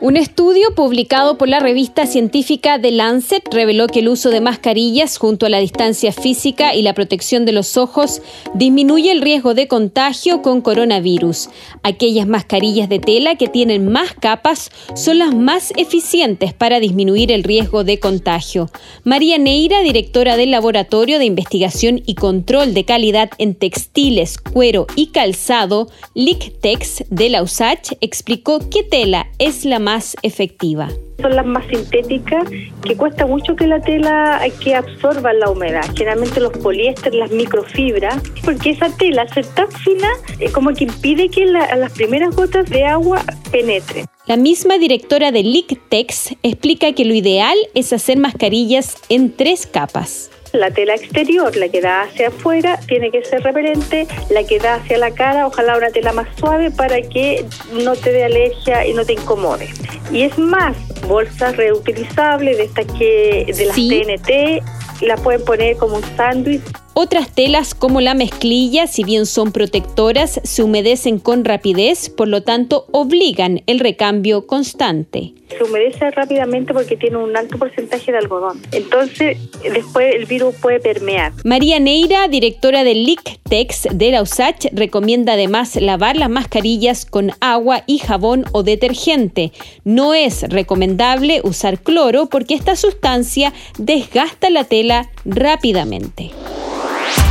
Un estudio publicado por la revista científica The Lancet reveló que el uso de mascarillas junto a la distancia física y la protección de los ojos disminuye el riesgo de contagio con coronavirus. Aquellas mascarillas de tela que tienen más capas son las más eficientes para disminuir el riesgo de contagio. María Neira, directora del Laboratorio de Investigación y Control de Calidad en Textiles, Cuero y Calzado, LICTEX de la USACH, explicó qué tela es la más más efectiva. Son las más sintéticas, que cuesta mucho que la tela que absorba la humedad. Generalmente los poliéster, las microfibras, porque esa tela, ser tan fina, es como que impide que las primeras gotas de agua penetren. La misma directora de LICTEX explica que lo ideal es hacer mascarillas en tres capas. La tela exterior, la que da hacia afuera, tiene que ser repelente, la que da hacia la cara, ojalá una tela más suave para que no te dé alergia y no te incomode. Y es más, bolsas reutilizables de estas que de las TNT, la pueden poner como un sándwich otras telas como la mezclilla, si bien son protectoras, se humedecen con rapidez, por lo tanto obligan el recambio constante. Se humedece rápidamente porque tiene un alto porcentaje de algodón. Entonces, después el virus puede permear. María Neira, directora del LICTEX de la USACH, recomienda además lavar las mascarillas con agua y jabón o detergente. No es recomendable usar cloro porque esta sustancia desgasta la tela rápidamente.